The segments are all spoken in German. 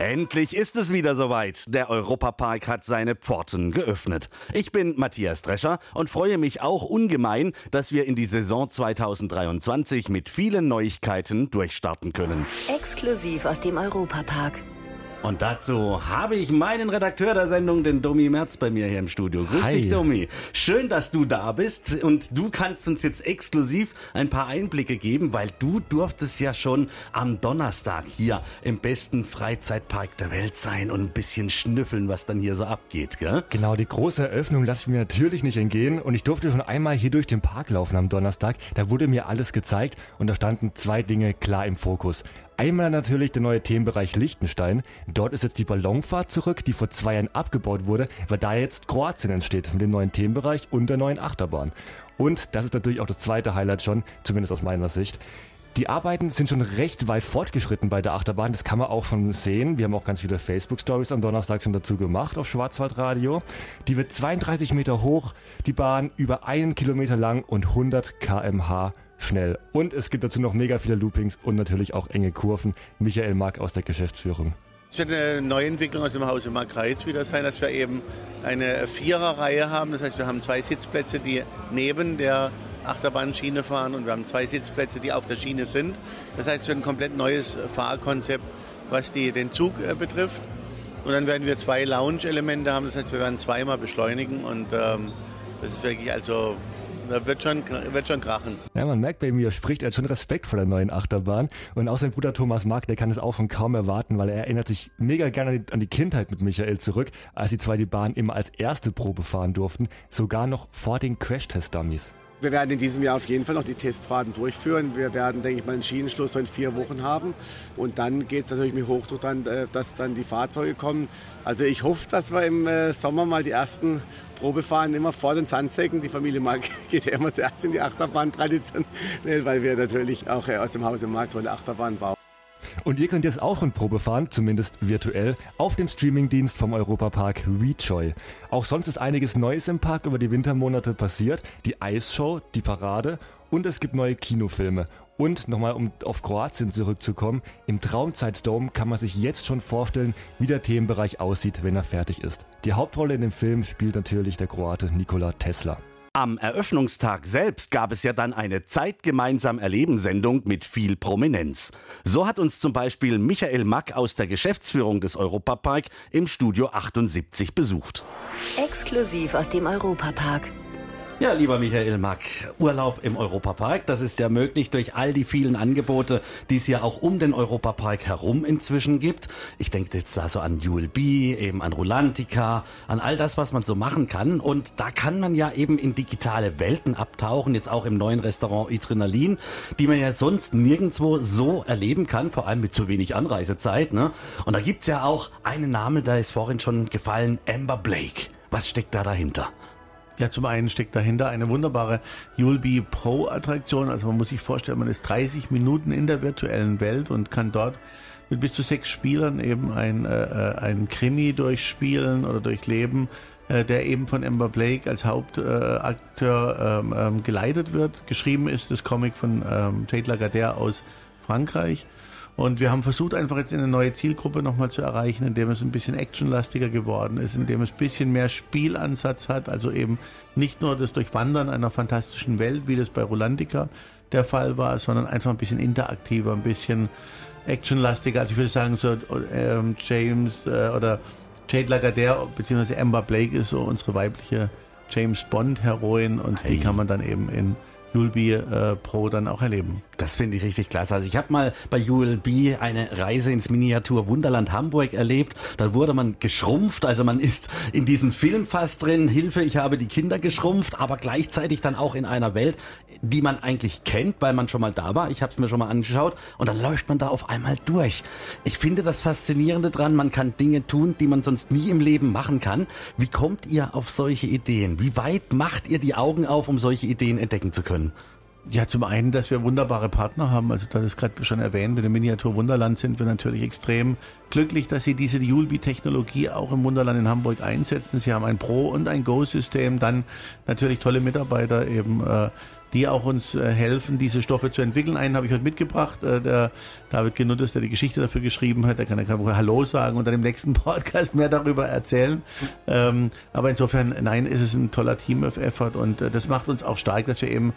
Endlich ist es wieder soweit. Der Europapark hat seine Pforten geöffnet. Ich bin Matthias Drescher und freue mich auch ungemein, dass wir in die Saison 2023 mit vielen Neuigkeiten durchstarten können. Exklusiv aus dem Europapark. Und dazu habe ich meinen Redakteur der Sendung, den Domi Merz, bei mir hier im Studio. Grüß Hi. dich, Domi. Schön, dass du da bist und du kannst uns jetzt exklusiv ein paar Einblicke geben, weil du durftest ja schon am Donnerstag hier im besten Freizeitpark der Welt sein und ein bisschen schnüffeln, was dann hier so abgeht, gell? Genau, die große Eröffnung lasse ich mir natürlich nicht entgehen und ich durfte schon einmal hier durch den Park laufen am Donnerstag. Da wurde mir alles gezeigt und da standen zwei Dinge klar im Fokus. Einmal natürlich der neue Themenbereich Liechtenstein. Dort ist jetzt die Ballonfahrt zurück, die vor zwei Jahren abgebaut wurde, weil da jetzt Kroatien entsteht mit dem neuen Themenbereich und der neuen Achterbahn. Und das ist natürlich auch das zweite Highlight schon, zumindest aus meiner Sicht. Die Arbeiten sind schon recht weit fortgeschritten bei der Achterbahn. Das kann man auch schon sehen. Wir haben auch ganz viele Facebook-Stories am Donnerstag schon dazu gemacht auf Schwarzwaldradio. Die wird 32 Meter hoch, die Bahn über einen Kilometer lang und 100 kmh schnell. Und es gibt dazu noch mega viele Loopings und natürlich auch enge Kurven. Michael Mark aus der Geschäftsführung. Es wird eine Neuentwicklung aus dem Hause Mark Reitz wieder sein, dass wir eben eine Viererreihe haben. Das heißt, wir haben zwei Sitzplätze, die neben der Achterbahnschiene fahren und wir haben zwei Sitzplätze, die auf der Schiene sind. Das heißt, es wird ein komplett neues Fahrkonzept, was die, den Zug äh, betrifft. Und dann werden wir zwei Lounge-Elemente haben. Das heißt, wir werden zweimal beschleunigen und ähm, das ist wirklich also da wird schon, wird schon krachen. Ja, man merkt bei mir, spricht er hat schon Respekt vor der neuen Achterbahn. Und auch sein Bruder Thomas Mark, der kann es auch schon kaum erwarten, weil er erinnert sich mega gerne an die, an die Kindheit mit Michael zurück, als die zwei die Bahn immer als erste Probe fahren durften, sogar noch vor den Crashtest-Dummies. Wir werden in diesem Jahr auf jeden Fall noch die Testfahrten durchführen. Wir werden, denke ich mal, einen Schienenschluss in vier Wochen haben. Und dann geht es natürlich mit Hochdruck dann, äh, dass dann die Fahrzeuge kommen. Also ich hoffe, dass wir im äh, Sommer mal die ersten Probefahren immer vor den Sandsäcken. Die Familie Mark geht ja immer zuerst in die Achterbahn traditionell, weil wir natürlich auch äh, aus dem Hause Mark tolle Achterbahn bauen. Und ihr könnt jetzt auch in Probe fahren, zumindest virtuell, auf dem Streamingdienst vom Europapark WeJoy. Auch sonst ist einiges Neues im Park über die Wintermonate passiert. Die Eisshow, die Parade und es gibt neue Kinofilme. Und nochmal, um auf Kroatien zurückzukommen, im Traumzeitdome kann man sich jetzt schon vorstellen, wie der Themenbereich aussieht, wenn er fertig ist. Die Hauptrolle in dem Film spielt natürlich der Kroate Nikola Tesla. Am Eröffnungstag selbst gab es ja dann eine Zeitgemeinsam Erleben-Sendung mit viel Prominenz. So hat uns zum Beispiel Michael Mack aus der Geschäftsführung des Europapark im Studio 78 besucht. Exklusiv aus dem Europapark. Ja, lieber Michael Mack, Urlaub im Europapark, das ist ja möglich durch all die vielen Angebote, die es ja auch um den Europapark herum inzwischen gibt. Ich denke jetzt da so an ULB, eben an Rulantica, an all das, was man so machen kann. Und da kann man ja eben in digitale Welten abtauchen, jetzt auch im neuen Restaurant Adrenalin, die man ja sonst nirgendwo so erleben kann, vor allem mit zu wenig Anreisezeit. Ne? Und da gibt's ja auch einen Namen, da ist vorhin schon gefallen, Amber Blake. Was steckt da dahinter? Ja, zum einen steckt dahinter eine wunderbare Yulby Pro Attraktion. Also man muss sich vorstellen, man ist 30 Minuten in der virtuellen Welt und kann dort mit bis zu sechs Spielern eben ein, äh, ein Krimi durchspielen oder durchleben, äh, der eben von Amber Blake als Hauptakteur ähm, ähm, geleitet wird. Geschrieben ist das Comic von ähm, Jade Lagardère aus Frankreich. Und wir haben versucht, einfach jetzt eine neue Zielgruppe nochmal zu erreichen, indem es ein bisschen actionlastiger geworden ist, indem es ein bisschen mehr Spielansatz hat, also eben nicht nur das Durchwandern einer fantastischen Welt, wie das bei Rolantica der Fall war, sondern einfach ein bisschen interaktiver, ein bisschen actionlastiger. Also ich würde sagen, so ähm, James äh, oder Jade Lagardère bzw. Amber Blake ist so unsere weibliche James Bond Heroin und Hey. die kann man dann eben in Julbi äh, Pro dann auch erleben. Das finde ich richtig klasse. Also ich habe mal bei ULB eine Reise ins Miniatur Wunderland Hamburg erlebt. Da wurde man geschrumpft, also man ist in diesem Film fast drin. Hilfe, ich habe die Kinder geschrumpft, aber gleichzeitig dann auch in einer Welt, die man eigentlich kennt, weil man schon mal da war. Ich habe es mir schon mal angeschaut und dann läuft man da auf einmal durch. Ich finde das Faszinierende dran, man kann Dinge tun, die man sonst nie im Leben machen kann. Wie kommt ihr auf solche Ideen? Wie weit macht ihr die Augen auf, um solche Ideen entdecken zu können? Ja, zum einen, dass wir wunderbare Partner haben. Also, das ist gerade schon erwähnt, mit dem Miniatur Wunderland sind wir natürlich extrem glücklich, dass Sie diese Julbi-Technologie auch im Wunderland in Hamburg einsetzen. Sie haben ein Pro- und ein Go-System, dann natürlich tolle Mitarbeiter eben, äh, die auch uns äh, helfen, diese Stoffe zu entwickeln. Einen habe ich heute mitgebracht, äh, der David Genuttes, der die Geschichte dafür geschrieben hat. Der kann ja Hallo sagen und dann im nächsten Podcast mehr darüber erzählen. Ähm, aber insofern, nein, ist es ein toller Team-Effort und äh, das macht uns auch stark, dass wir eben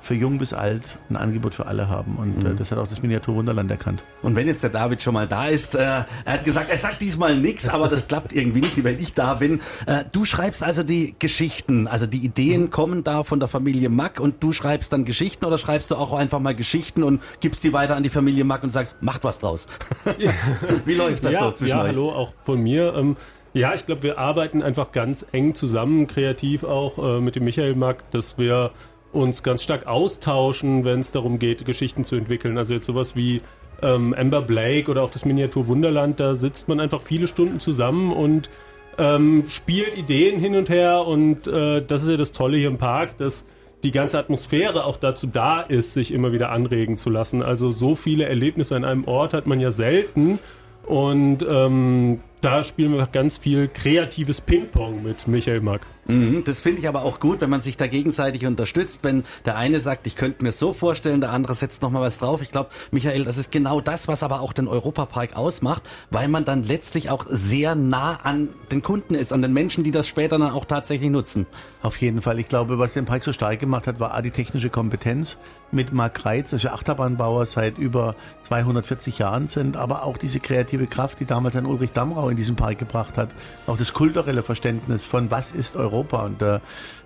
für jung bis alt ein Angebot für alle haben. Und äh, mhm. äh, das hat auch das Miniatur Wunderland erkannt. Und wenn jetzt der David schon mal da ist, äh, er hat gesagt, er sagt diesmal nichts, aber das klappt irgendwie nicht, wenn ich da bin. Äh, du schreibst also die Geschichten, also die Ideen mhm. kommen da von der Familie Mack und du schreibst dann Geschichten oder schreibst du auch einfach mal Geschichten und gibst die weiter an die Familie Mack und sagst, macht was draus. Wie läuft das ja, so zwischen ja, euch? hallo, auch von mir. Ähm, ja, ich glaube, wir arbeiten einfach ganz eng zusammen, kreativ auch äh, mit dem Michael Mack, dass wir uns ganz stark austauschen, wenn es darum geht, Geschichten zu entwickeln. Also jetzt sowas wie ähm, Amber Blake oder auch das Miniatur Wunderland, da sitzt man einfach viele Stunden zusammen und ähm, spielt Ideen hin und her und äh, das ist ja das Tolle hier im Park, dass die ganze Atmosphäre auch dazu da ist, sich immer wieder anregen zu lassen. Also so viele Erlebnisse an einem Ort hat man ja selten und ähm, da spielen wir ganz viel kreatives Ping-Pong mit Michael Mack. Mhm, das finde ich aber auch gut, wenn man sich da gegenseitig unterstützt. Wenn der eine sagt, ich könnte mir so vorstellen, der andere setzt nochmal was drauf. Ich glaube, Michael, das ist genau das, was aber auch den Europapark ausmacht, weil man dann letztlich auch sehr nah an den Kunden ist, an den Menschen, die das später dann auch tatsächlich nutzen. Auf jeden Fall. Ich glaube, was den Park so stark gemacht hat, war A, die technische Kompetenz mit Mark Reitz, dass wir Achterbahnbauer seit über 240 Jahren sind, aber auch diese kreative Kraft, die damals ein Ulrich Damrau in diesem Park gebracht hat. Auch das kulturelle Verständnis von was ist Europa Europa. Und äh,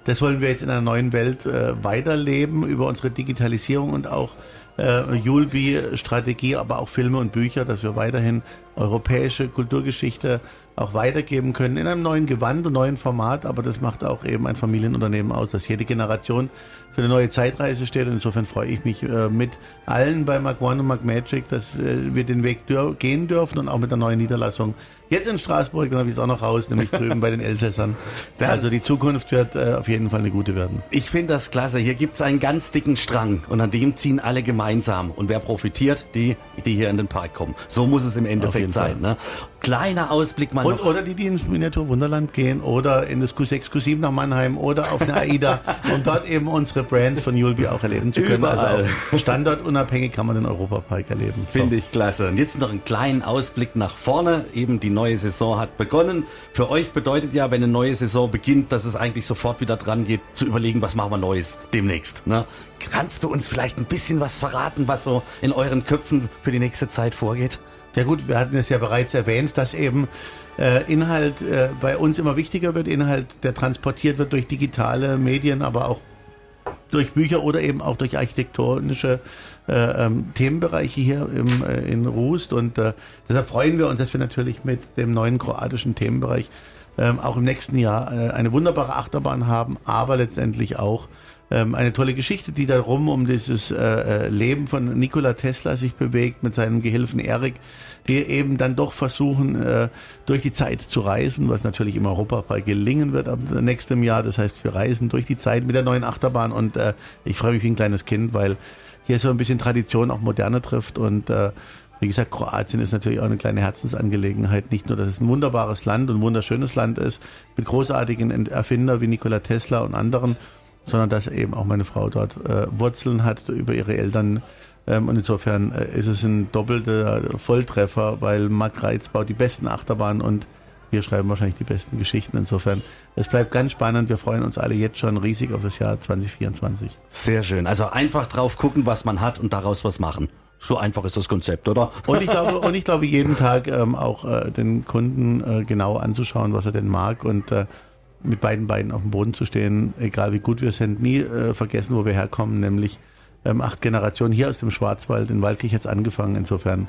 das wollen wir jetzt in einer neuen Welt äh, weiterleben über unsere Digitalisierung und auch äh, Julbi-Strategie, aber auch Filme und Bücher, dass wir weiterhin europäische Kulturgeschichte auch weitergeben können in einem neuen Gewand und neuen Format. Aber das macht auch eben ein Familienunternehmen aus, dass jede Generation für eine neue Zeitreise steht. Und insofern freue ich mich äh, mit allen bei Mark One und Mark Magic, dass äh, wir den Weg dür gehen dürfen und auch mit der neuen Niederlassung Jetzt in Straßburg, dann habe ich es auch noch raus, nämlich drüben bei den Elsässern. Also die Zukunft wird äh, auf jeden Fall eine gute werden. Ich finde das klasse. Hier gibt es einen ganz dicken Strang und an dem ziehen alle gemeinsam. Und wer profitiert? Die, die hier in den Park kommen. So muss es im Endeffekt sein. Ne? Kleiner Ausblick mal und, noch. Oder die, die ins Miniatur Wunderland gehen oder in das Q6, Q7 nach Mannheim oder auf eine AIDA, um dort eben unsere Brands von Julbi auch erleben zu können. Überall. Also standortunabhängig kann man den Europapark erleben. So. Finde ich klasse. Und jetzt noch einen kleinen Ausblick nach vorne. Eben die neue Saison hat begonnen. Für euch bedeutet ja, wenn eine neue Saison beginnt, dass es eigentlich sofort wieder dran geht, zu überlegen, was machen wir Neues demnächst. Ne? Kannst du uns vielleicht ein bisschen was verraten, was so in euren Köpfen für die nächste Zeit vorgeht? Ja gut, wir hatten es ja bereits erwähnt, dass eben äh, Inhalt äh, bei uns immer wichtiger wird, Inhalt, der transportiert wird durch digitale Medien, aber auch durch Bücher oder eben auch durch architektonische äh, ähm, Themenbereiche hier im, äh, in Rust. Und äh, deshalb freuen wir uns, dass wir natürlich mit dem neuen kroatischen Themenbereich ähm, auch im nächsten Jahr äh, eine wunderbare Achterbahn haben, aber letztendlich auch ähm, eine tolle Geschichte, die darum um dieses äh, äh, Leben von Nikola Tesla sich bewegt mit seinem Gehilfen Erik, die eben dann doch versuchen, äh, durch die Zeit zu reisen, was natürlich im Europapark gelingen wird ab nächstem Jahr. Das heißt, wir reisen durch die Zeit mit der neuen Achterbahn und äh, ich freue mich wie ein kleines Kind, weil hier so ein bisschen Tradition auch Moderne trifft und äh, wie gesagt, Kroatien ist natürlich auch eine kleine Herzensangelegenheit. Nicht nur, dass es ein wunderbares Land und ein wunderschönes Land ist, mit großartigen Erfindern wie Nikola Tesla und anderen, sondern dass eben auch meine Frau dort äh, Wurzeln hat über ihre Eltern. Ähm, und insofern äh, ist es ein doppelter Volltreffer, weil Mark Reitz baut die besten Achterbahnen und wir schreiben wahrscheinlich die besten Geschichten. Insofern, es bleibt ganz spannend. Wir freuen uns alle jetzt schon riesig auf das Jahr 2024. Sehr schön. Also einfach drauf gucken, was man hat und daraus was machen. So einfach ist das Konzept, oder? Und ich glaube, und ich glaube jeden Tag ähm, auch äh, den Kunden äh, genau anzuschauen, was er denn mag und äh, mit beiden Beinen auf dem Boden zu stehen, egal wie gut wir sind, nie äh, vergessen, wo wir herkommen, nämlich ähm, acht Generationen hier aus dem Schwarzwald, in Waldkirch jetzt angefangen. Insofern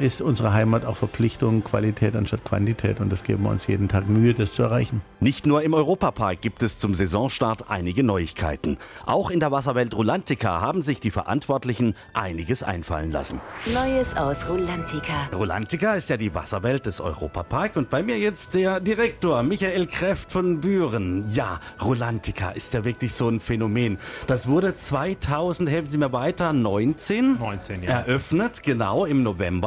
ist unsere Heimat auch Verpflichtung, Qualität anstatt Quantität und das geben wir uns jeden Tag Mühe, das zu erreichen. Nicht nur im Europapark gibt es zum Saisonstart einige Neuigkeiten. Auch in der Wasserwelt Rulantica haben sich die Verantwortlichen einiges einfallen lassen. Neues aus Rulantica. Rulantica ist ja die Wasserwelt des Europapark und bei mir jetzt der Direktor Michael Kräft von Büren. Ja, Rulantica ist ja wirklich so ein Phänomen. Das wurde 2000, helfen Sie mir weiter, 19, 19 ja. eröffnet, genau im November.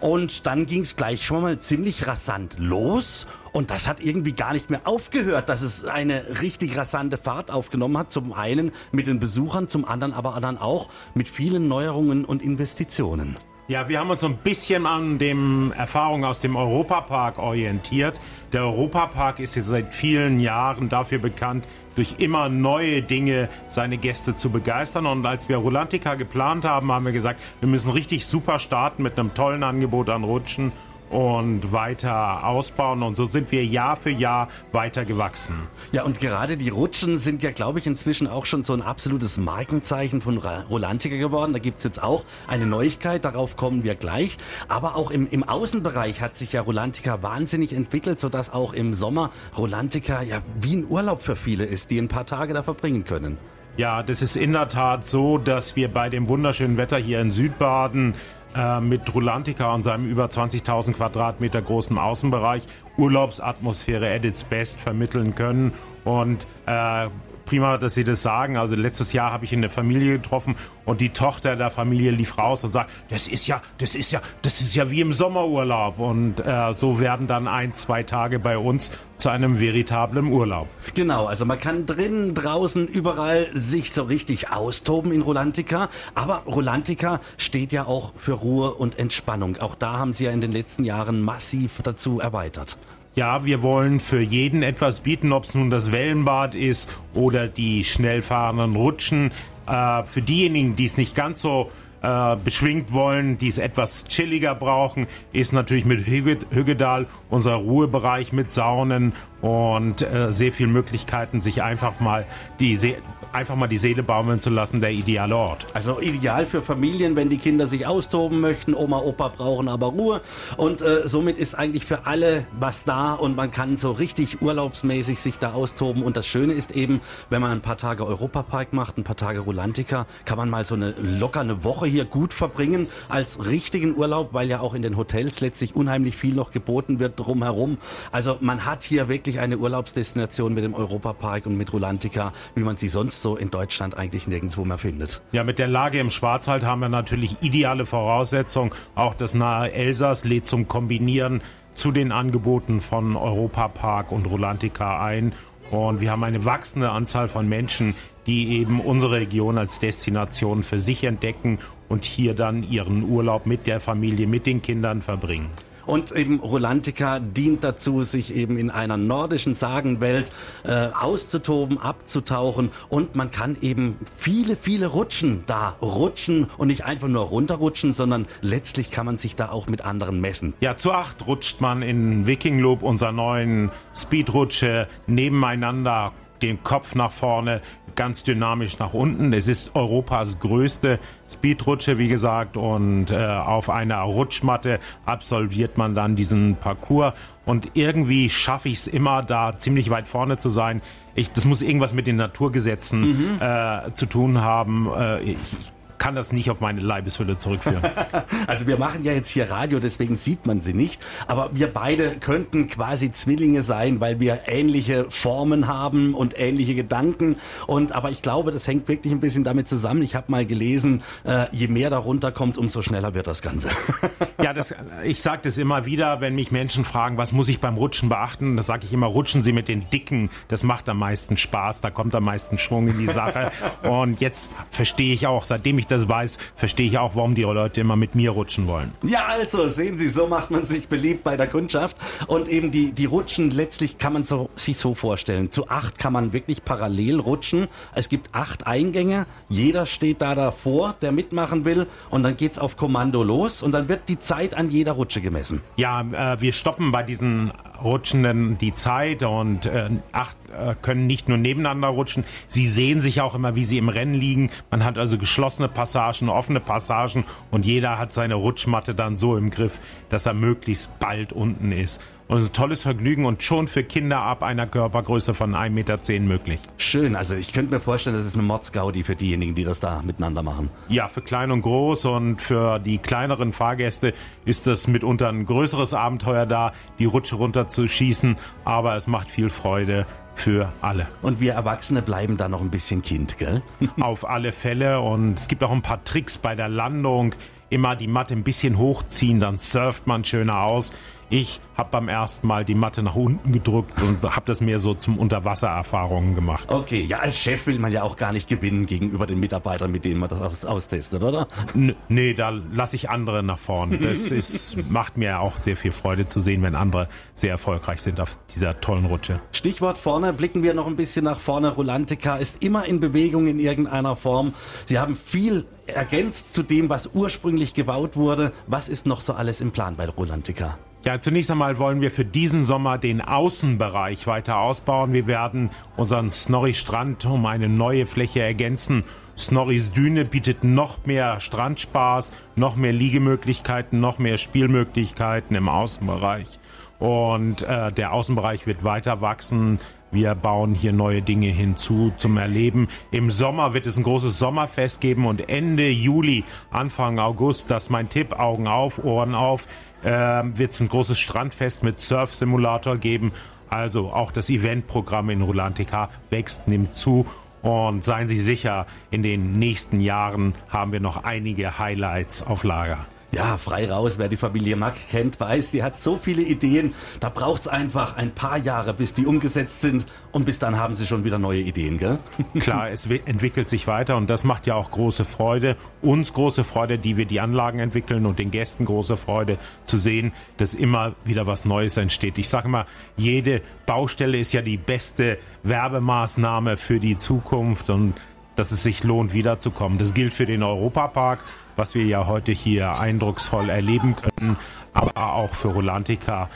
Und dann ging es gleich schon mal ziemlich rasant los. Und das hat irgendwie gar nicht mehr aufgehört, dass es eine richtig rasante Fahrt aufgenommen hat. Zum einen mit den Besuchern, zum anderen aber dann auch mit vielen Neuerungen und Investitionen. Ja, wir haben uns so ein bisschen an den Erfahrungen aus dem Europapark orientiert. Der Europapark ist ja seit vielen Jahren dafür bekannt, durch immer neue Dinge seine Gäste zu begeistern. Und als wir Rolantica geplant haben, haben wir gesagt, wir müssen richtig super starten mit einem tollen Angebot an Rutschen und weiter ausbauen. Und so sind wir Jahr für Jahr weiter gewachsen. Ja, und gerade die Rutschen sind ja, glaube ich, inzwischen auch schon so ein absolutes Markenzeichen von Rolantica geworden. Da gibt's jetzt auch eine Neuigkeit, darauf kommen wir gleich. Aber auch im, im Außenbereich hat sich ja Rolantica wahnsinnig entwickelt, sodass auch im Sommer Rolantica ja wie ein Urlaub für viele ist, die ein paar Tage da verbringen können. Ja, das ist in der Tat so, dass wir bei dem wunderschönen Wetter hier in Südbaden äh, mit Rulantica und seinem über 20.000 Quadratmeter großen Außenbereich Urlaubsatmosphäre at its best vermitteln können. Und äh, prima, dass Sie das sagen. Also letztes Jahr habe ich in der Familie getroffen und die Tochter der Familie lief raus und sagt, das ist ja, das ist ja, das ist ja wie im Sommerurlaub. Und äh, so werden dann ein, zwei Tage bei uns zu einem veritablen Urlaub. Genau, also man kann drinnen, draußen, überall sich so richtig austoben in Rolantica. Aber Rolantica steht ja auch für Ruhe und Entspannung. Auch da haben Sie ja in den letzten Jahren massiv dazu erweitert. Ja, wir wollen für jeden etwas bieten, ob es nun das Wellenbad ist oder die schnell fahrenden Rutschen. Äh, für diejenigen, die es nicht ganz so äh, beschwingt wollen, die es etwas chilliger brauchen, ist natürlich mit Hüggedal unser Ruhebereich mit Saunen und äh, sehr viele Möglichkeiten, sich einfach mal die See einfach mal die Seele baumeln zu lassen, der ideale Ort. Also ideal für Familien, wenn die Kinder sich austoben möchten. Oma, Opa brauchen aber Ruhe. Und äh, somit ist eigentlich für alle was da und man kann so richtig urlaubsmäßig sich da austoben. Und das Schöne ist eben, wenn man ein paar Tage Europapark macht, ein paar Tage Rolantica, kann man mal so eine locker eine Woche hier gut verbringen als richtigen Urlaub, weil ja auch in den Hotels letztlich unheimlich viel noch geboten wird drumherum. Also man hat hier wirklich wirklich eine Urlaubsdestination mit dem Europapark und mit Rulantica, wie man sie sonst so in Deutschland eigentlich nirgendwo mehr findet. Ja, mit der Lage im Schwarzwald haben wir natürlich ideale Voraussetzungen. Auch das nahe Elsass lädt zum Kombinieren zu den Angeboten von Europapark und Rulantica ein. Und wir haben eine wachsende Anzahl von Menschen, die eben unsere Region als Destination für sich entdecken und hier dann ihren Urlaub mit der Familie, mit den Kindern verbringen. Und eben Rolantica dient dazu, sich eben in einer nordischen Sagenwelt äh, auszutoben, abzutauchen und man kann eben viele, viele Rutschen da rutschen und nicht einfach nur runterrutschen, sondern letztlich kann man sich da auch mit anderen messen. Ja, zu acht rutscht man in Viking Loop, unserer neuen Speedrutsche, nebeneinander den Kopf nach vorne, ganz dynamisch nach unten. Es ist Europas größte Speedrutsche, wie gesagt, und äh, auf einer Rutschmatte absolviert man dann diesen Parcours. Und irgendwie schaffe ich es immer, da ziemlich weit vorne zu sein. Ich, das muss irgendwas mit den Naturgesetzen mhm. äh, zu tun haben. Äh, ich, ich kann das nicht auf meine Leibeshülle zurückführen. also wir machen ja jetzt hier Radio, deswegen sieht man sie nicht. Aber wir beide könnten quasi Zwillinge sein, weil wir ähnliche Formen haben und ähnliche Gedanken. Und aber ich glaube, das hängt wirklich ein bisschen damit zusammen. Ich habe mal gelesen, äh, je mehr darunter kommt, umso schneller wird das Ganze. ja, das, ich sage das immer wieder, wenn mich Menschen fragen, was muss ich beim Rutschen beachten? Da sage ich immer, rutschen Sie mit den Dicken. Das macht am meisten Spaß, da kommt am meisten Schwung in die Sache. Und jetzt verstehe ich auch, seitdem ich ich das weiß, verstehe ich auch, warum die Leute immer mit mir rutschen wollen. Ja, also sehen Sie, so macht man sich beliebt bei der Kundschaft. Und eben die, die Rutschen, letztlich kann man so, sich so vorstellen. Zu acht kann man wirklich parallel rutschen. Es gibt acht Eingänge. Jeder steht da davor, der mitmachen will. Und dann geht es auf Kommando los. Und dann wird die Zeit an jeder Rutsche gemessen. Ja, äh, wir stoppen bei diesen Rutschenden die Zeit und äh, acht, äh, können nicht nur nebeneinander rutschen, sie sehen sich auch immer, wie sie im Rennen liegen. Man hat also geschlossene Passagen, offene Passagen und jeder hat seine Rutschmatte dann so im Griff, dass er möglichst bald unten ist. Ein tolles Vergnügen und schon für Kinder ab einer Körpergröße von 1,10 Meter möglich. Schön, also ich könnte mir vorstellen, das ist eine Mordsgaudi für diejenigen, die das da miteinander machen. Ja, für klein und groß und für die kleineren Fahrgäste ist das mitunter ein größeres Abenteuer da, die Rutsche runterzuschießen, aber es macht viel Freude für alle. Und wir Erwachsene bleiben da noch ein bisschen Kind, gell? Auf alle Fälle und es gibt auch ein paar Tricks bei der Landung. Immer die Matte ein bisschen hochziehen, dann surft man schöner aus. Ich habe beim ersten Mal die Matte nach unten gedrückt und habe das mehr so zum Unterwassererfahrungen gemacht. Okay, ja, als Chef will man ja auch gar nicht gewinnen gegenüber den Mitarbeitern, mit denen man das aus austestet, oder? N nee, da lasse ich andere nach vorn. Das ist, macht mir auch sehr viel Freude zu sehen, wenn andere sehr erfolgreich sind auf dieser tollen Rutsche. Stichwort vorne, blicken wir noch ein bisschen nach vorne. Rolantica ist immer in Bewegung in irgendeiner Form. Sie haben viel ergänzt zu dem, was ursprünglich gebaut wurde. Was ist noch so alles im Plan bei Rolantica? Ja, zunächst einmal wollen wir für diesen Sommer den Außenbereich weiter ausbauen. Wir werden unseren Snorri Strand um eine neue Fläche ergänzen. Snorris Düne bietet noch mehr Strandspaß, noch mehr Liegemöglichkeiten, noch mehr Spielmöglichkeiten im Außenbereich. Und äh, der Außenbereich wird weiter wachsen. Wir bauen hier neue Dinge hinzu zum Erleben. Im Sommer wird es ein großes Sommerfest geben und Ende Juli, Anfang August, das ist mein Tipp, Augen auf, Ohren auf, äh, wird es ein großes Strandfest mit Surf-Simulator geben. Also auch das Eventprogramm in Rulantica wächst, nimmt zu. Und seien Sie sicher, in den nächsten Jahren haben wir noch einige Highlights auf Lager. Ja, frei raus. Wer die Familie Mack kennt, weiß, sie hat so viele Ideen. Da braucht es einfach ein paar Jahre, bis die umgesetzt sind. Und bis dann haben sie schon wieder neue Ideen, gell? Klar, es entwickelt sich weiter und das macht ja auch große Freude. Uns große Freude, die wir die Anlagen entwickeln und den Gästen große Freude zu sehen, dass immer wieder was Neues entsteht. Ich sage immer, jede Baustelle ist ja die beste Werbemaßnahme für die Zukunft und dass es sich lohnt, wiederzukommen. Das gilt für den Europapark, was wir ja heute hier eindrucksvoll erleben können, aber auch für Rolantica.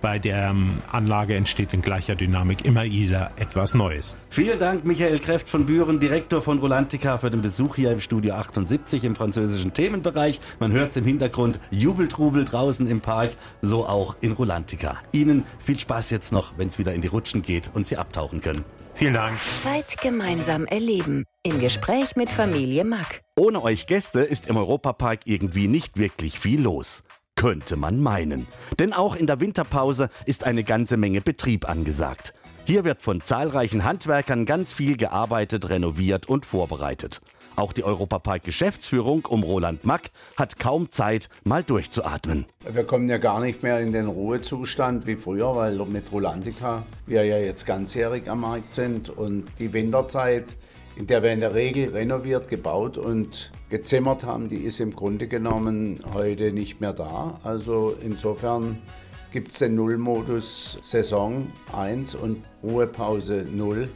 Bei der ähm, Anlage entsteht in gleicher Dynamik immer wieder etwas Neues. Vielen Dank, Michael Kräft von Büren, Direktor von Rolantica, für den Besuch hier im Studio 78 im französischen Themenbereich. Man hört es im Hintergrund, Jubeltrubel draußen im Park, so auch in Rolantica. Ihnen viel Spaß jetzt noch, wenn es wieder in die Rutschen geht und Sie abtauchen können. Vielen Dank. Zeit gemeinsam erleben. Im Gespräch mit Familie Mack. Ohne euch Gäste ist im Europapark irgendwie nicht wirklich viel los. Könnte man meinen. Denn auch in der Winterpause ist eine ganze Menge Betrieb angesagt. Hier wird von zahlreichen Handwerkern ganz viel gearbeitet, renoviert und vorbereitet. Auch die Europapark-Geschäftsführung um Roland Mack hat kaum Zeit, mal durchzuatmen. Wir kommen ja gar nicht mehr in den Ruhezustand wie früher, weil mit Rolantica wir ja jetzt ganzjährig am Markt sind und die Winterzeit, in der wir in der Regel renoviert, gebaut und gezimmert haben, die ist im Grunde genommen heute nicht mehr da. Also insofern gibt es den Nullmodus Saison 1 und Ruhepause 0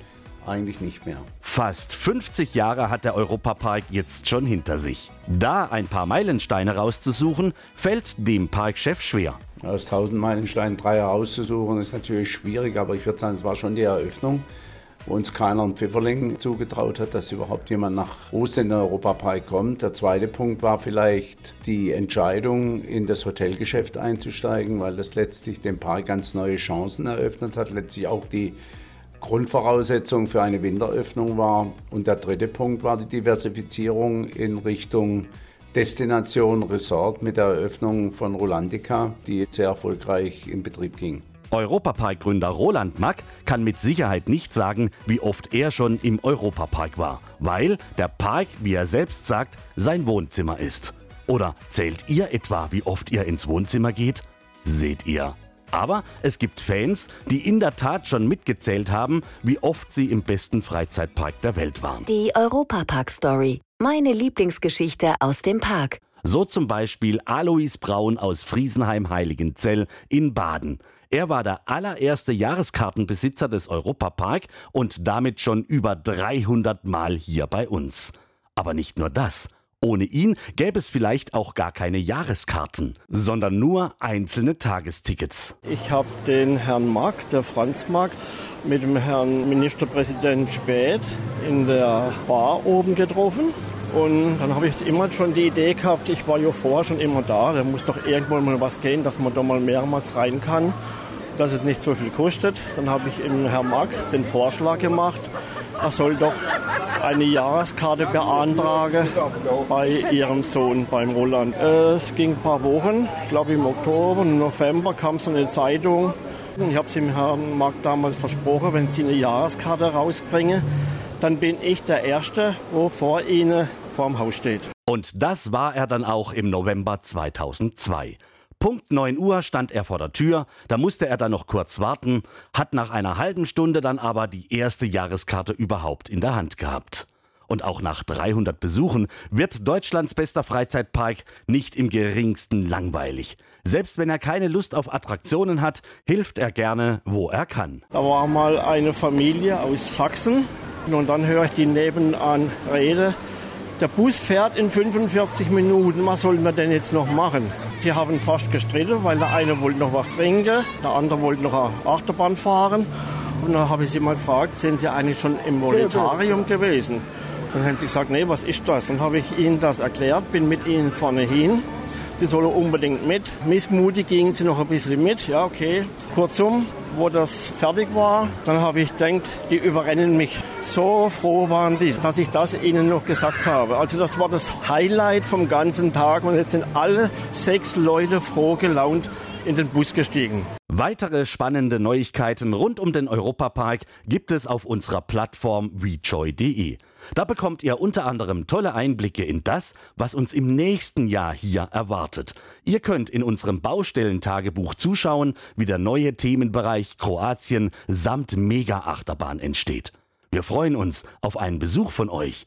eigentlich nicht mehr. Fast 50 Jahre hat der Europapark jetzt schon hinter sich. Da ein paar Meilensteine rauszusuchen, fällt dem Parkchef schwer. Aus 1000 Meilensteinen drei herauszusuchen, ist natürlich schwierig, aber ich würde sagen, es war schon die Eröffnung, wo uns keiner ein Pfifferling zugetraut hat, dass überhaupt jemand nach Ruß in den Europapark kommt. Der zweite Punkt war vielleicht die Entscheidung, in das Hotelgeschäft einzusteigen, weil das letztlich dem Park ganz neue Chancen eröffnet hat, letztlich auch die Grundvoraussetzung für eine Winteröffnung war. Und der dritte Punkt war die Diversifizierung in Richtung Destination Resort mit der Eröffnung von Rolandica, die sehr erfolgreich in Betrieb ging. Europapark-Gründer Roland Mack kann mit Sicherheit nicht sagen, wie oft er schon im Europapark war, weil der Park, wie er selbst sagt, sein Wohnzimmer ist. Oder zählt ihr etwa, wie oft ihr ins Wohnzimmer geht? Seht ihr. Aber es gibt Fans, die in der Tat schon mitgezählt haben, wie oft sie im besten Freizeitpark der Welt waren. Die Europapark-Story. Meine Lieblingsgeschichte aus dem Park. So zum Beispiel Alois Braun aus Friesenheim-Heiligenzell in Baden. Er war der allererste Jahreskartenbesitzer des Europapark und damit schon über 300 Mal hier bei uns. Aber nicht nur das. Ohne ihn gäbe es vielleicht auch gar keine Jahreskarten, sondern nur einzelne Tagestickets. Ich habe den Herrn Mark, der Franz Mark, mit dem Herrn Ministerpräsident Späth in der Bar oben getroffen. Und dann habe ich immer schon die Idee gehabt, ich war ja vorher schon immer da, da muss doch irgendwann mal was gehen, dass man da mal mehrmals rein kann, dass es nicht so viel kostet. Dann habe ich im Herrn Mark den Vorschlag gemacht, er soll doch eine Jahreskarte beantragen bei ihrem Sohn, beim Roland. Es ging ein paar Wochen, ich glaube im Oktober, im November kam so eine Zeitung. Ich habe es dem Herrn Mark damals versprochen, wenn sie eine Jahreskarte rausbringen, dann bin ich der Erste, wo vor Ihnen vorm Haus steht. Und das war er dann auch im November 2002. Punkt 9 Uhr stand er vor der Tür, da musste er dann noch kurz warten, hat nach einer halben Stunde dann aber die erste Jahreskarte überhaupt in der Hand gehabt. Und auch nach 300 Besuchen wird Deutschlands bester Freizeitpark nicht im geringsten langweilig. Selbst wenn er keine Lust auf Attraktionen hat, hilft er gerne, wo er kann. Da war mal eine Familie aus Sachsen und dann höre ich die nebenan reden der Bus fährt in 45 Minuten. Was sollen wir denn jetzt noch machen? Die haben fast gestritten, weil der eine wollte noch was trinken, der andere wollte noch eine Achterbahn fahren. Und dann habe ich sie mal gefragt, sind Sie eigentlich schon im Monetarium gewesen? Dann haben sie gesagt, nee, was ist das? Dann habe ich ihnen das erklärt, bin mit ihnen vorne hin. Sie sollen unbedingt mit. Missmutig gingen sie noch ein bisschen mit. Ja, okay. Kurzum, wo das fertig war, dann habe ich gedacht, die überrennen mich. So froh waren die, dass ich das ihnen noch gesagt habe. Also das war das Highlight vom ganzen Tag und jetzt sind alle sechs Leute froh gelaunt in den Bus gestiegen. Weitere spannende Neuigkeiten rund um den Europapark gibt es auf unserer Plattform WeJoy.de. Da bekommt ihr unter anderem tolle Einblicke in das, was uns im nächsten Jahr hier erwartet. Ihr könnt in unserem Baustellentagebuch zuschauen, wie der neue Themenbereich Kroatien samt Mega-Achterbahn entsteht. Wir freuen uns auf einen Besuch von euch.